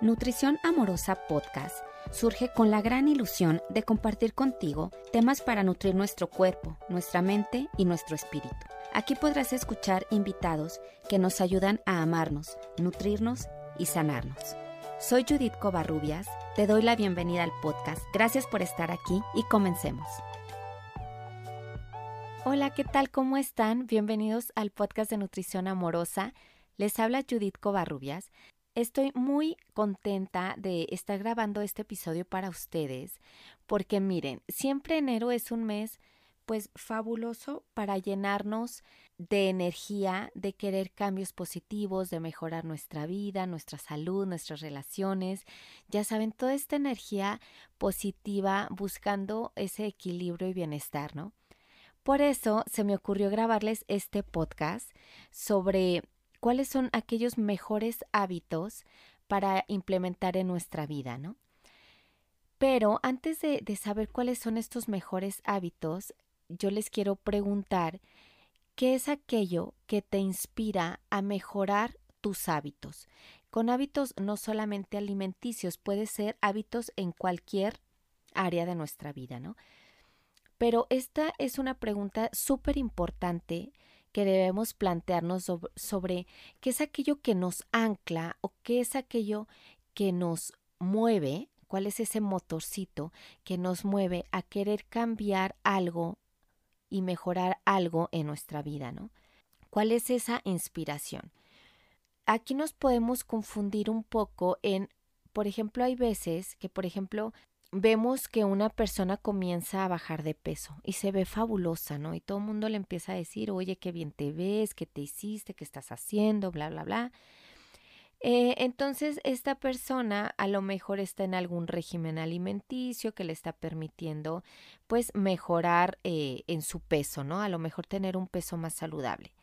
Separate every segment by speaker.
Speaker 1: Nutrición Amorosa Podcast surge con la gran ilusión de compartir contigo temas para nutrir nuestro cuerpo, nuestra mente y nuestro espíritu. Aquí podrás escuchar invitados que nos ayudan a amarnos, nutrirnos y sanarnos. Soy Judith Covarrubias, te doy la bienvenida al podcast. Gracias por estar aquí y comencemos. Hola, ¿qué tal? ¿Cómo están? Bienvenidos al podcast de Nutrición Amorosa. Les habla Judith Covarrubias. Estoy muy contenta de estar grabando este episodio para ustedes porque miren, siempre enero es un mes pues fabuloso para llenarnos de energía, de querer cambios positivos, de mejorar nuestra vida, nuestra salud, nuestras relaciones. Ya saben, toda esta energía positiva buscando ese equilibrio y bienestar, ¿no? Por eso se me ocurrió grabarles este podcast sobre cuáles son aquellos mejores hábitos para implementar en nuestra vida, ¿no? Pero antes de, saber cuáles son estos mejores hábitos, yo les quiero preguntar, ¿qué es aquello que te inspira a mejorar tus hábitos? Con hábitos no solamente alimenticios, puede ser hábitos en cualquier área de nuestra vida, ¿no? Pero esta es una pregunta súper importante que debemos plantearnos sobre, qué es aquello que nos ancla o qué es aquello que nos mueve, cuál es ese motorcito que nos mueve a querer cambiar algo y mejorar algo en nuestra vida, ¿no? ¿Cuál es esa inspiración? Aquí nos podemos confundir un poco en, por ejemplo, hay veces que, por ejemplo, vemos que una persona comienza a bajar de peso y se ve fabulosa, ¿no? Y todo el mundo le empieza a decir, oye, qué bien te ves, qué te hiciste, qué estás haciendo, bla, bla, bla. Eh, entonces, esta persona a lo mejor está en algún régimen alimenticio que le está permitiendo, pues, mejorar eh, en su peso, ¿no? A lo mejor tener un peso más saludable.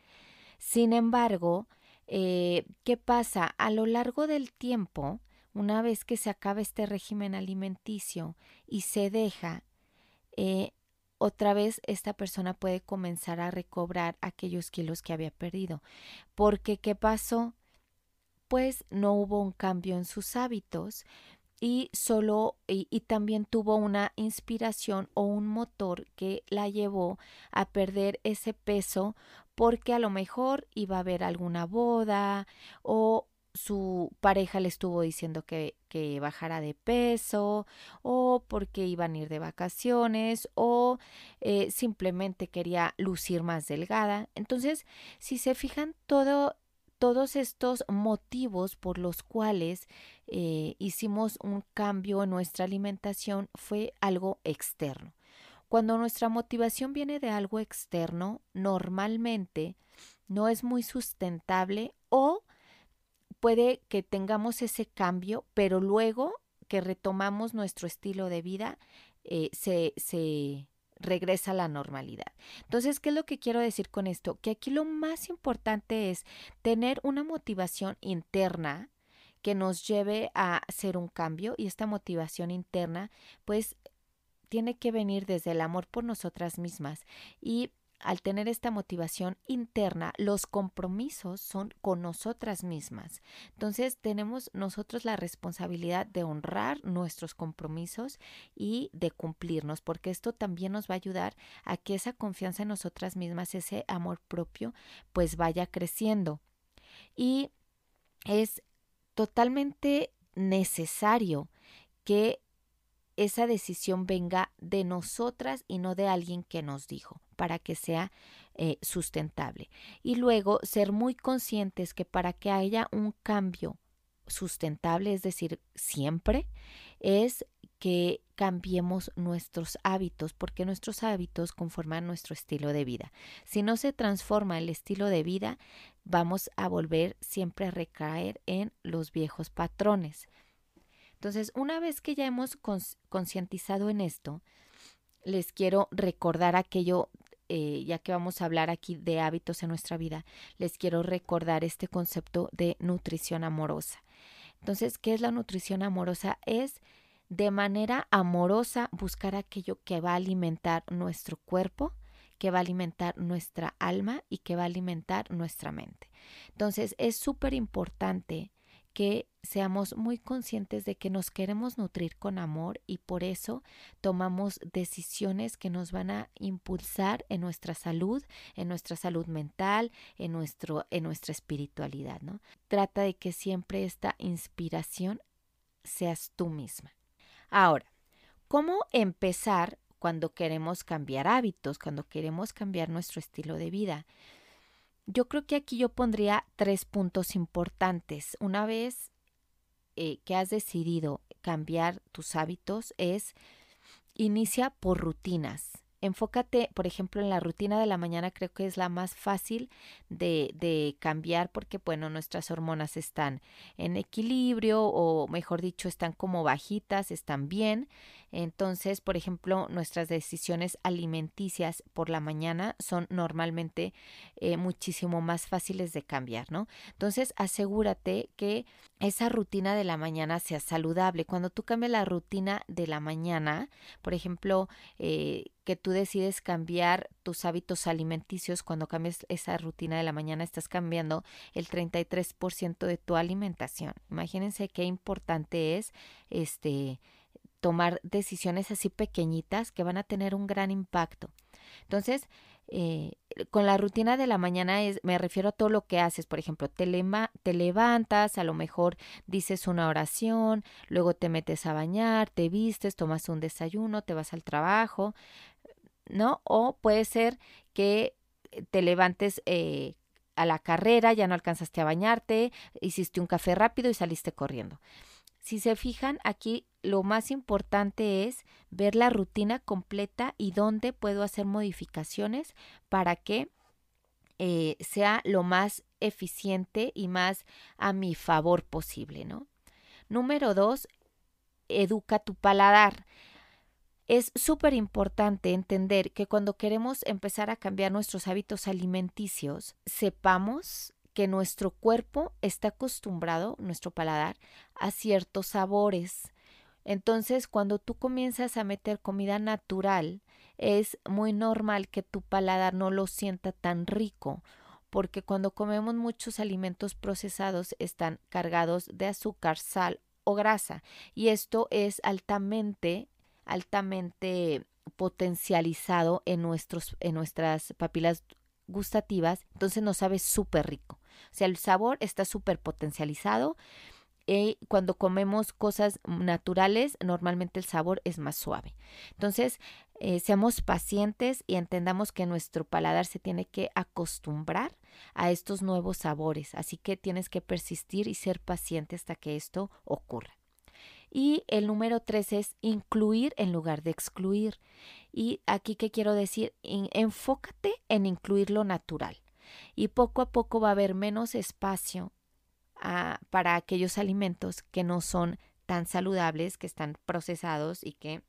Speaker 1: Sin embargo, eh, ¿qué pasa? A lo largo del tiempo, una vez que se acaba este régimen alimenticio y se deja, eh, otra vez esta persona puede comenzar a recobrar aquellos kilos que había perdido. Porque, ¿qué pasó? Pues no hubo un cambio en sus hábitos y solo y, y, también tuvo una inspiración o un motor que la llevó a perder ese peso porque a lo mejor iba a haber alguna boda o su pareja le estuvo diciendo que, que, bajara de peso o porque iban a ir de vacaciones o eh, simplemente quería lucir más delgada. Entonces, si se fijan, todo, todos estos motivos por los cuales eh, hicimos un cambio en nuestra alimentación fue algo externo. Cuando nuestra motivación viene de algo externo, normalmente no es muy sustentable o puede que tengamos ese cambio, pero luego que retomamos nuestro estilo de vida, eh, se, se regresa a la normalidad. Entonces, ¿qué es lo que quiero decir con esto? Que aquí lo más importante es tener una motivación interna que nos lleve a hacer un cambio y esta motivación interna pues tiene que venir desde el amor por nosotras mismas y al tener esta motivación interna, los compromisos son con nosotras mismas. Entonces tenemos nosotros la responsabilidad de honrar nuestros compromisos y de cumplirnos, porque esto también nos va a ayudar a que esa confianza en nosotras mismas, ese amor propio, pues vaya creciendo. Y es totalmente necesario que esa decisión venga de nosotras y no de alguien que nos dijo, para que sea eh, sustentable. Y luego ser muy conscientes que para que haya un cambio sustentable, es decir, siempre, es que cambiemos nuestros hábitos, porque nuestros hábitos conforman nuestro estilo de vida. Si no se transforma el estilo de vida, vamos a volver siempre a recaer en los viejos patrones. Entonces, una vez que ya hemos concientizado en esto, les quiero recordar aquello, eh, ya que vamos a hablar aquí de hábitos en nuestra vida, les quiero recordar este concepto de nutrición amorosa. Entonces, ¿qué es la nutrición amorosa? Es de manera amorosa buscar aquello que va a alimentar nuestro cuerpo, que va a alimentar nuestra alma y que va a alimentar nuestra mente. Entonces, es súper importante que seamos muy conscientes de que nos queremos nutrir con amor y por eso tomamos decisiones que nos van a impulsar en nuestra salud, en nuestra salud mental, en, nuestro, en nuestra espiritualidad, ¿no? Trata de que siempre esta inspiración seas tú misma. Ahora, ¿cómo empezar cuando queremos cambiar hábitos, cuando queremos cambiar nuestro estilo de vida? Yo creo que aquí yo pondría tres puntos importantes. Una vez eh, que has decidido cambiar tus hábitos es inicia por rutinas. Enfócate, por ejemplo, en la rutina de la mañana, creo que es la más fácil de, de, cambiar porque, bueno, nuestras hormonas están en equilibrio o, mejor dicho, están como bajitas, están bien. Entonces, por ejemplo, nuestras decisiones alimenticias por la mañana son normalmente eh, muchísimo más fáciles de cambiar, ¿no? Entonces, asegúrate que esa rutina de la mañana sea saludable. Cuando tú cambias la rutina de la mañana, por ejemplo, eh, que tú decides cambiar tus hábitos alimenticios, cuando cambias esa rutina de la mañana, estás cambiando el 33% de tu alimentación. Imagínense qué importante es este tomar decisiones así pequeñitas que van a tener un gran impacto. Entonces, eh, con la rutina de la mañana es, me refiero a todo lo que haces, por ejemplo, te, levantas, a lo mejor dices una oración, luego te metes a bañar, te vistes, tomas un desayuno, te vas al trabajo, ¿no? O puede ser que te levantes eh, a la carrera, ya no alcanzaste a bañarte, hiciste un café rápido y saliste corriendo. Si se fijan, aquí lo más importante es ver la rutina completa y dónde puedo hacer modificaciones para que eh, sea lo más eficiente y más a mi favor posible, ¿no? Número dos, educa tu paladar. Es súper importante entender que cuando queremos empezar a cambiar nuestros hábitos alimenticios, sepamos que nuestro cuerpo está acostumbrado, nuestro paladar, a ciertos sabores. Entonces, cuando tú comienzas a meter comida natural, es muy normal que tu paladar no lo sienta tan rico, porque cuando comemos muchos alimentos procesados están cargados de azúcar, sal o grasa, y esto es altamente, altamente potencializado en, nuestros, en nuestras papilas gustativas, entonces nos sabe súper rico. O sea, el sabor está súper potencializado. Y cuando comemos cosas naturales, normalmente el sabor es más suave. Entonces, eh, seamos pacientes y entendamos que nuestro paladar se tiene que acostumbrar a estos nuevos sabores. Así que tienes que persistir y ser paciente hasta que esto ocurra. Y el número tres es incluir en lugar de excluir. Y aquí, ¿qué quiero decir? enfócate en incluir lo natural y poco a poco va a haber menos espacio ah, para aquellos alimentos que no son tan saludables, que están procesados y que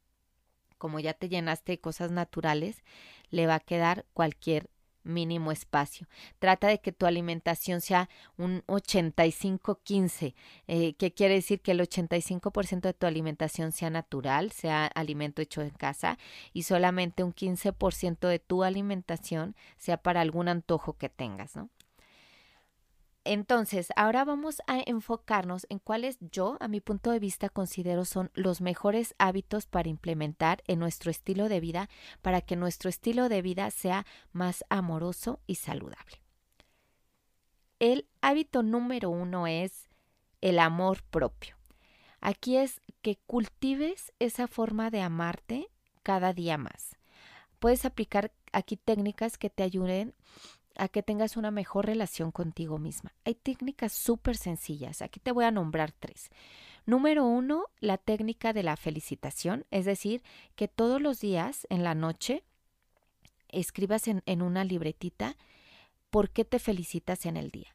Speaker 1: como ya te llenaste de cosas naturales, le va a quedar cualquier mínimo espacio. Trata de que tu alimentación sea un 85-15, eh, que quiere decir que el 85% de tu alimentación sea natural, sea alimento hecho en casa, y solamente un 15% de tu alimentación sea para algún antojo que tengas, ¿no? Entonces, ahora vamos a enfocarnos en cuáles yo, a mi punto de vista, considero son los mejores hábitos para implementar en nuestro estilo de vida para que nuestro estilo de vida sea más amoroso y saludable. El hábito número uno es el amor propio. Aquí es que cultives esa forma de amarte cada día más. Puedes aplicar aquí técnicas que te ayuden a que tengas una mejor relación contigo misma. Hay técnicas súper sencillas. Aquí te voy a nombrar tres. Número uno, la técnica de la felicitación, es decir, que todos los días en la noche escribas en, en una libretita por qué te felicitas en el día.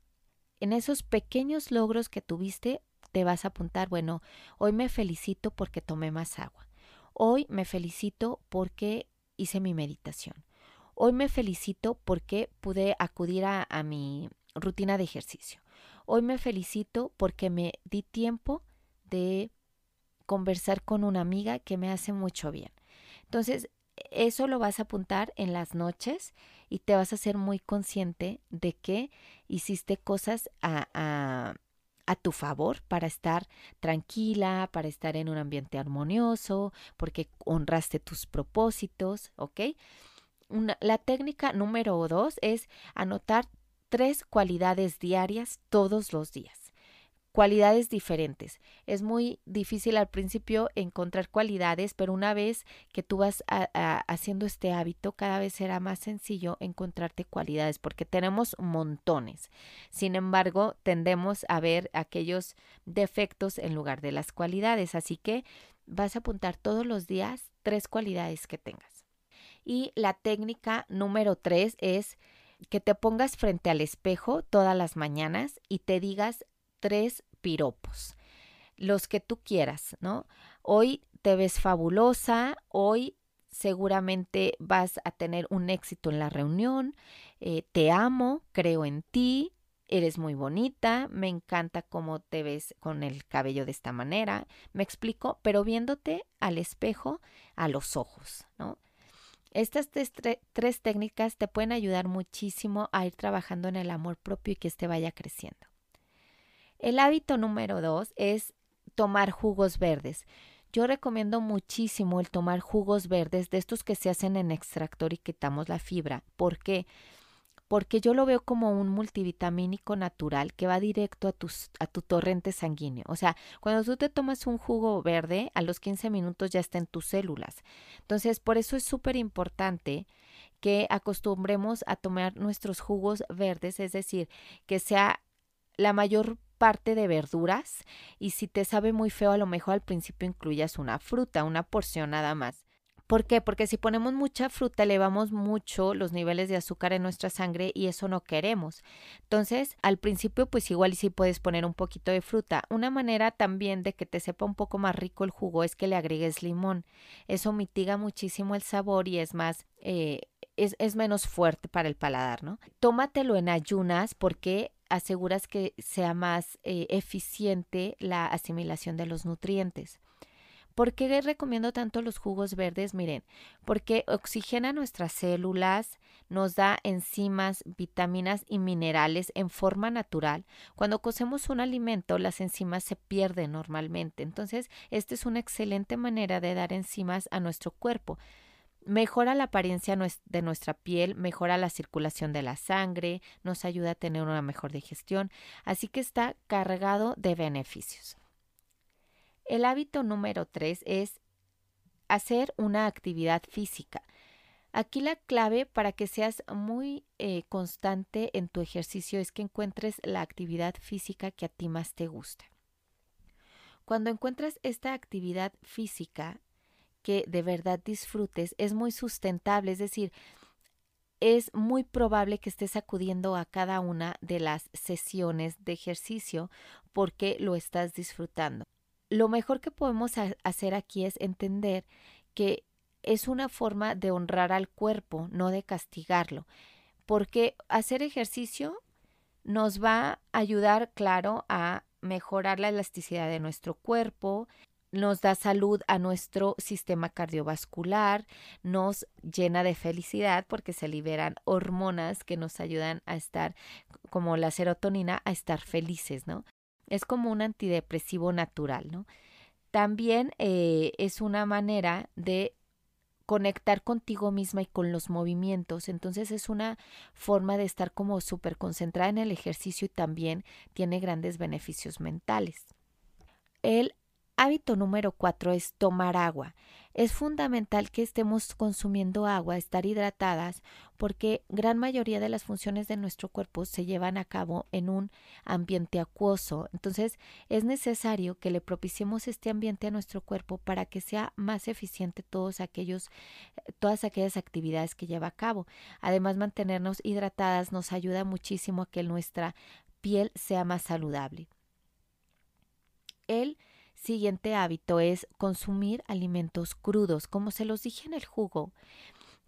Speaker 1: En esos pequeños logros que tuviste, te vas a apuntar, bueno, hoy me felicito porque tomé más agua. Hoy me felicito porque hice mi meditación. Hoy me felicito porque pude acudir a, mi rutina de ejercicio. Hoy me felicito porque me di tiempo de conversar con una amiga que me hace mucho bien. Entonces, eso lo vas a apuntar en las noches y te vas a ser muy consciente de que hiciste cosas a, a tu favor para estar tranquila, para estar en un ambiente armonioso, porque honraste tus propósitos, ¿ok? La técnica número dos es anotar tres cualidades diarias todos los días cualidades diferentes. Es muy difícil al principio encontrar cualidades, pero una vez que tú vas haciendo este hábito, cada vez será más sencillo encontrarte cualidades, porque tenemos montones. Sin embargo, tendemos a ver aquellos defectos en lugar de las cualidades. Así que vas a apuntar todos los días tres cualidades que tengas. Y la técnica número tres es que te pongas frente al espejo todas las mañanas y te digas tres piropos, los que tú quieras, ¿no? Hoy te ves fabulosa, hoy seguramente vas a tener un éxito en la reunión, eh, te amo, creo en ti, eres muy bonita, me encanta cómo te ves con el cabello de esta manera, me explico, pero viéndote al espejo, a los ojos, ¿no? Estas tres técnicas te pueden ayudar muchísimo a ir trabajando en el amor propio y que este vaya creciendo. El hábito número dos es tomar jugos verdes. Yo recomiendo muchísimo el tomar jugos verdes de estos que se hacen en extractor y quitamos la fibra. ¿Por qué? Porque yo lo veo como un multivitamínico natural que va directo a, a tu torrente sanguíneo. O sea, cuando tú te tomas un jugo verde, a los 15 minutos ya está en tus células. Entonces, por eso es súper importante que acostumbremos a tomar nuestros jugos verdes, es decir, que sea la mayor parte de verduras y si te sabe muy feo a lo mejor al principio incluyas una fruta, una porción nada más. ¿Por qué? Porque si ponemos mucha fruta elevamos mucho los niveles de azúcar en nuestra sangre y eso no queremos. Entonces, al principio pues igual sí puedes poner un poquito de fruta. Una manera también de que te sepa un poco más rico el jugo es que le agregues limón. Eso mitiga muchísimo el sabor y es más... Eh, es, es menos fuerte para el paladar, ¿no? Tómatelo en ayunas porque aseguras que sea más eh, eficiente la asimilación de los nutrientes. ¿Por qué recomiendo tanto los jugos verdes? Miren, porque oxigena nuestras células, nos da enzimas, vitaminas y minerales en forma natural. Cuando cocemos un alimento, las enzimas se pierden normalmente. Entonces, esta es una excelente manera de dar enzimas a nuestro cuerpo. Mejora la apariencia de nuestra piel, mejora la circulación de la sangre, nos ayuda a tener una mejor digestión, así que está cargado de beneficios. El hábito número tres es hacer una actividad física. Aquí la clave para que seas muy eh, constante en tu ejercicio es que encuentres la actividad física que a ti más te gusta. Cuando encuentras esta actividad física, que de verdad disfrutes es muy sustentable, es decir, es muy probable que estés acudiendo a cada una de las sesiones de ejercicio porque lo estás disfrutando. Lo mejor que podemos hacer aquí es entender que es una forma de honrar al cuerpo, no de castigarlo, porque hacer ejercicio nos va a ayudar, claro, a mejorar la elasticidad de nuestro cuerpo, nos da salud a nuestro sistema cardiovascular, nos llena de felicidad porque se liberan hormonas que nos ayudan a estar, como la serotonina, a estar felices, ¿no? Es como un antidepresivo natural, ¿no? También eh, es una manera de conectar contigo misma y con los movimientos. Entonces es una forma de estar como súper concentrada en el ejercicio y también tiene grandes beneficios mentales. El Hábito número cuatro es tomar agua. Es fundamental que estemos consumiendo agua, estar hidratadas, porque gran mayoría de las funciones de nuestro cuerpo se llevan a cabo en un ambiente acuoso. Entonces es necesario que le propiciemos este ambiente a nuestro cuerpo para que sea más eficiente todos aquellos, todas aquellas actividades que lleva a cabo. Además, mantenernos hidratadas nos ayuda muchísimo a que nuestra piel sea más saludable. El siguiente hábito es consumir alimentos crudos. Como se los dije en el jugo,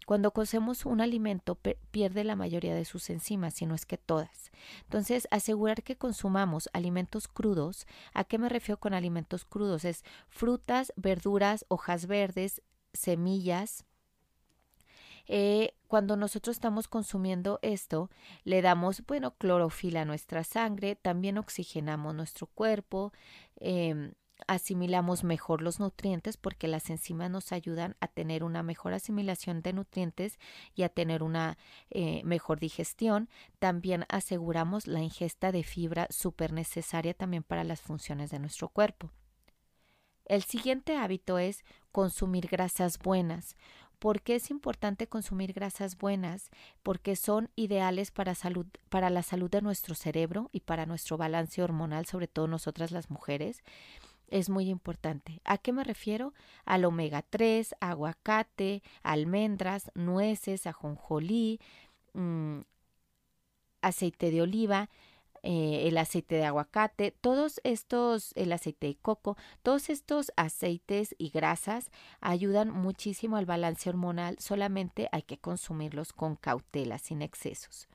Speaker 1: cuando cocemos un alimento pierde la mayoría de sus enzimas, si no es que todas. Entonces, asegurar que consumamos alimentos crudos. ¿A qué me refiero con alimentos crudos? Es frutas, verduras, hojas verdes, semillas, Eh, cuando nosotros estamos consumiendo esto, le damos, bueno, clorofila a nuestra sangre, también oxigenamos nuestro cuerpo, em, asimilamos mejor los nutrientes porque las enzimas nos ayudan a tener una mejor asimilación de nutrientes y a tener una eh, mejor digestión. También aseguramos la ingesta de fibra súper necesaria también para las funciones de nuestro cuerpo. El siguiente hábito es consumir grasas buenas. ¿Por qué es importante consumir grasas buenas? Porque son ideales para, salud, para la salud de nuestro cerebro y para nuestro balance hormonal, sobre todo nosotras las mujeres es muy importante. ¿A qué me refiero? Al omega 3, aguacate, almendras, nueces, ajonjolí, mm, aceite de oliva, eh, el aceite de aguacate, todos estos, el aceite de coco, todos estos aceites y grasas ayudan muchísimo al balance hormonal, solamente hay que consumirlos con cautela, sin excesos.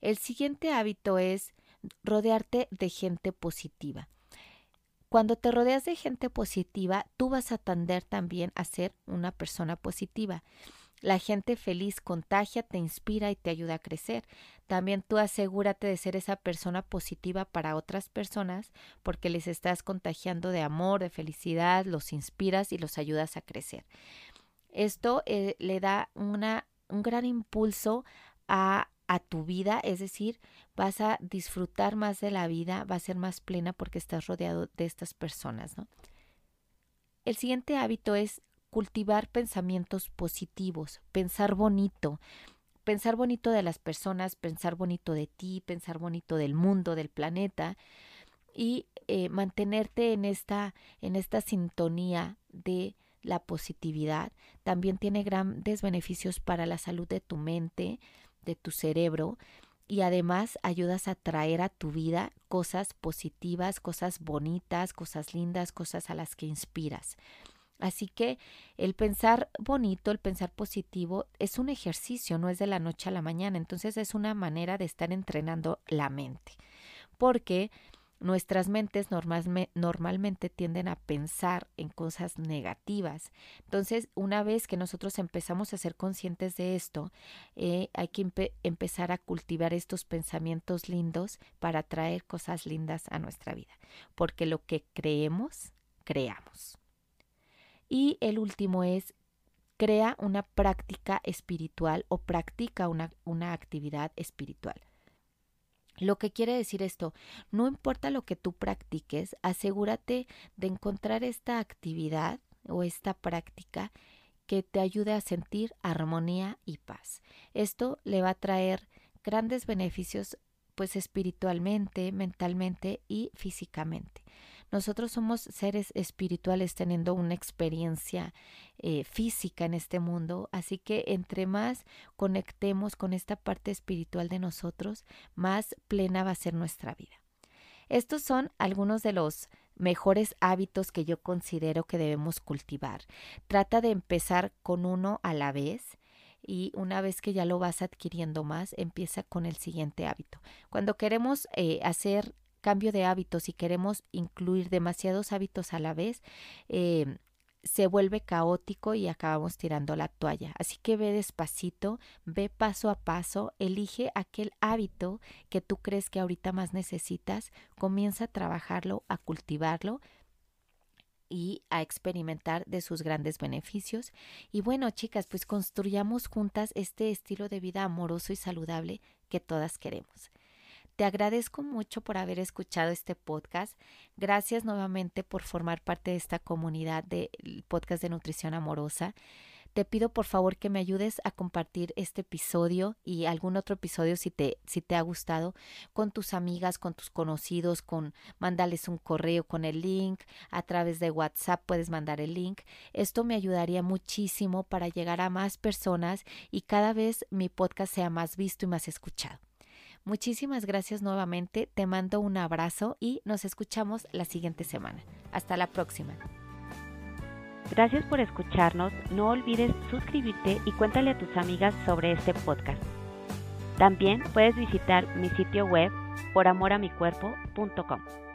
Speaker 1: El siguiente hábito es rodearte de gente positiva. Cuando te rodeas de gente positiva, tú vas a tender también a ser una persona positiva. La gente feliz contagia, te inspira y te ayuda a crecer. También tú asegúrate de ser esa persona positiva para otras personas porque les estás contagiando de amor, de felicidad, los inspiras y los ayudas a crecer. Esto eh, le da una, un gran impulso a a tu vida, es decir, vas a disfrutar más de la vida, va a ser más plena porque estás rodeado de estas personas. El siguiente hábito es cultivar pensamientos positivos, pensar bonito, pensar bonito de las personas, pensar bonito de ti, pensar bonito del mundo, del planeta y eh, mantenerte en esta, en esta sintonía de la positividad. También tiene grandes beneficios para la salud de tu mente, de tu cerebro y además ayudas a traer a tu vida cosas positivas, cosas bonitas, cosas lindas, cosas a las que inspiras. Así que el pensar bonito, el pensar positivo es un ejercicio, no es de la noche a la mañana, entonces es una manera de estar entrenando la mente. Porque Nuestras mentes normalmente tienden a pensar en cosas negativas. Entonces, una vez que nosotros empezamos a ser conscientes de esto, eh, hay que empezar a cultivar estos pensamientos lindos para traer cosas lindas a nuestra vida. Porque lo que creemos, creamos. Y el último es crea una práctica espiritual o practica una, una actividad espiritual. Lo que quiere decir esto, no importa lo que tú practiques, asegúrate de encontrar esta actividad o esta práctica que te ayude a sentir armonía y paz. Esto le va a traer grandes beneficios pues espiritualmente, mentalmente y físicamente. Nosotros somos seres espirituales teniendo una experiencia eh, física en este mundo, así que entre más conectemos con esta parte espiritual de nosotros, más plena va a ser nuestra vida. Estos son algunos de los mejores hábitos que yo considero que debemos cultivar. Trata de empezar con uno a la vez y una vez que ya lo vas adquiriendo más, empieza con el siguiente hábito. Cuando queremos eh, hacer cambio de hábitos y queremos incluir demasiados hábitos a la vez, eh, se vuelve caótico y acabamos tirando la toalla. Así que ve despacito, ve paso a paso, elige aquel hábito que tú crees que ahorita más necesitas, comienza a trabajarlo, a cultivarlo y a experimentar de sus grandes beneficios. Y bueno, chicas, pues construyamos juntas este estilo de vida amoroso y saludable que todas queremos. Te agradezco mucho por haber escuchado este podcast. Gracias nuevamente por formar parte de esta comunidad del podcast de nutrición amorosa. Te pido por favor que me ayudes a compartir este episodio y algún otro episodio si te, si te ha gustado con tus amigas, con tus conocidos, con mándales un correo con el link, a través de WhatsApp puedes mandar el link. Esto me ayudaría muchísimo para llegar a más personas y cada vez mi podcast sea más visto y más escuchado. Muchísimas gracias nuevamente, te mando un abrazo y nos escuchamos la siguiente semana. Hasta la próxima.
Speaker 2: Gracias por escucharnos, no olvides suscribirte y cuéntale a tus amigas sobre este podcast. También puedes visitar mi sitio web poramoramicuerpo.com.